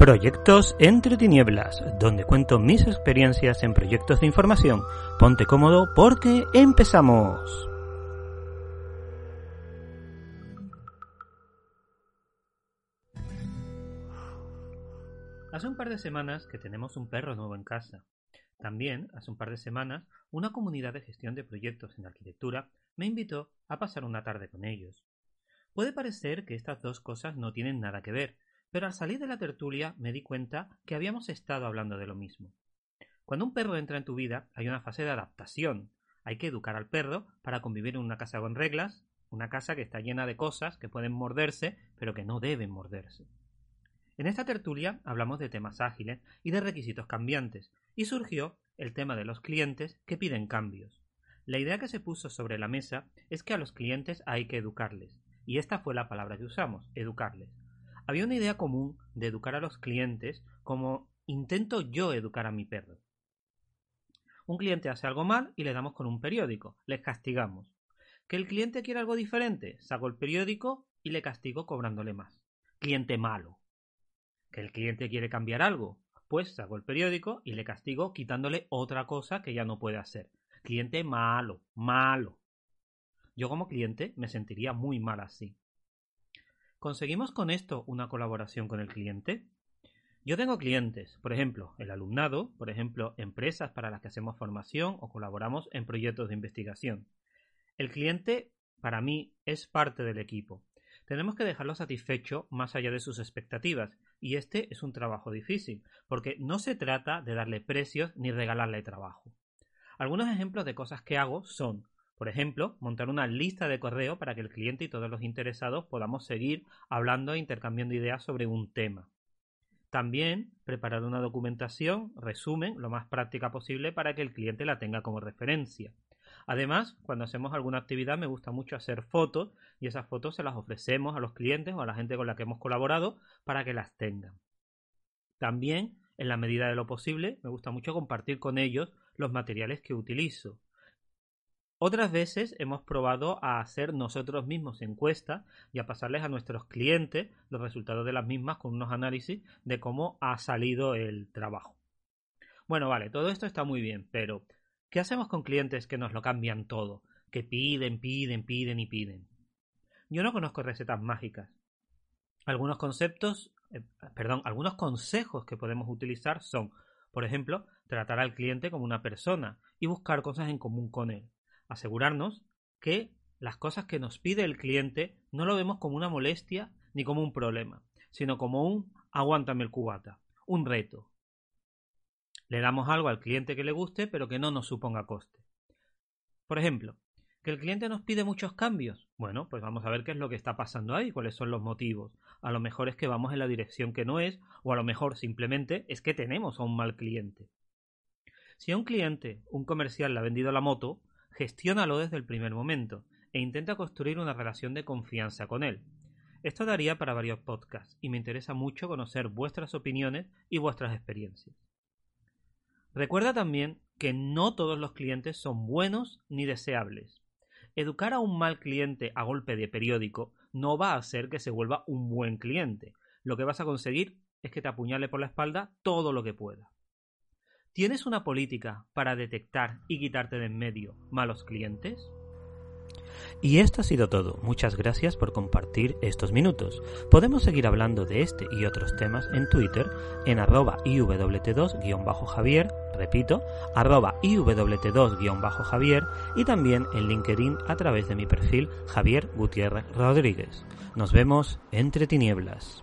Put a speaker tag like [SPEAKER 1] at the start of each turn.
[SPEAKER 1] Proyectos entre tinieblas, donde cuento mis experiencias en proyectos de información. Ponte cómodo porque empezamos. Hace un par de semanas que tenemos un perro nuevo en casa. También, hace un par de semanas, una comunidad de gestión de proyectos en arquitectura me invitó a pasar una tarde con ellos. Puede parecer que estas dos cosas no tienen nada que ver, pero al salir de la tertulia me di cuenta que habíamos estado hablando de lo mismo. Cuando un perro entra en tu vida hay una fase de adaptación. Hay que educar al perro para convivir en una casa con reglas, una casa que está llena de cosas que pueden morderse, pero que no deben morderse. En esta tertulia hablamos de temas ágiles y de requisitos cambiantes, y surgió el tema de los clientes que piden cambios. La idea que se puso sobre la mesa es que a los clientes hay que educarles, y esta fue la palabra que usamos, educarles había una idea común de educar a los clientes como intento yo educar a mi perro. Un cliente hace algo mal y le damos con un periódico, les castigamos. Que el cliente quiere algo diferente, saco el periódico y le castigo cobrándole más. Cliente malo. Que el cliente quiere cambiar algo, pues saco el periódico y le castigo quitándole otra cosa que ya no puede hacer. Cliente malo, malo. Yo como cliente me sentiría muy mal así. ¿Conseguimos con esto una colaboración con el cliente? Yo tengo clientes, por ejemplo, el alumnado, por ejemplo, empresas para las que hacemos formación o colaboramos en proyectos de investigación. El cliente, para mí, es parte del equipo. Tenemos que dejarlo satisfecho más allá de sus expectativas, y este es un trabajo difícil, porque no se trata de darle precios ni regalarle trabajo. Algunos ejemplos de cosas que hago son por ejemplo, montar una lista de correo para que el cliente y todos los interesados podamos seguir hablando e intercambiando ideas sobre un tema. También preparar una documentación, resumen, lo más práctica posible para que el cliente la tenga como referencia. Además, cuando hacemos alguna actividad me gusta mucho hacer fotos y esas fotos se las ofrecemos a los clientes o a la gente con la que hemos colaborado para que las tengan. También, en la medida de lo posible, me gusta mucho compartir con ellos los materiales que utilizo. Otras veces hemos probado a hacer nosotros mismos encuestas y a pasarles a nuestros clientes los resultados de las mismas con unos análisis de cómo ha salido el trabajo. Bueno, vale, todo esto está muy bien, pero ¿qué hacemos con clientes que nos lo cambian todo? Que piden, piden, piden y piden. Yo no conozco recetas mágicas. Algunos conceptos, eh, perdón, algunos consejos que podemos utilizar son, por ejemplo, tratar al cliente como una persona y buscar cosas en común con él asegurarnos que las cosas que nos pide el cliente no lo vemos como una molestia ni como un problema, sino como un aguántame el cubata, un reto. Le damos algo al cliente que le guste, pero que no nos suponga coste. Por ejemplo, que el cliente nos pide muchos cambios. Bueno, pues vamos a ver qué es lo que está pasando ahí, cuáles son los motivos. A lo mejor es que vamos en la dirección que no es, o a lo mejor simplemente es que tenemos a un mal cliente. Si a un cliente, un comercial, le ha vendido la moto, Gestiónalo desde el primer momento e intenta construir una relación de confianza con él. Esto daría para varios podcasts y me interesa mucho conocer vuestras opiniones y vuestras experiencias. Recuerda también que no todos los clientes son buenos ni deseables. Educar a un mal cliente a golpe de periódico no va a hacer que se vuelva un buen cliente. Lo que vas a conseguir es que te apuñale por la espalda todo lo que pueda. ¿Tienes una política para detectar y quitarte de en medio malos clientes? Y esto ha sido todo. Muchas gracias por compartir estos minutos. Podemos seguir hablando de este y otros temas en Twitter en arroba iwt2-javier, repito, arroba iwt2-javier y también en LinkedIn a través de mi perfil Javier Gutiérrez Rodríguez. Nos vemos entre tinieblas.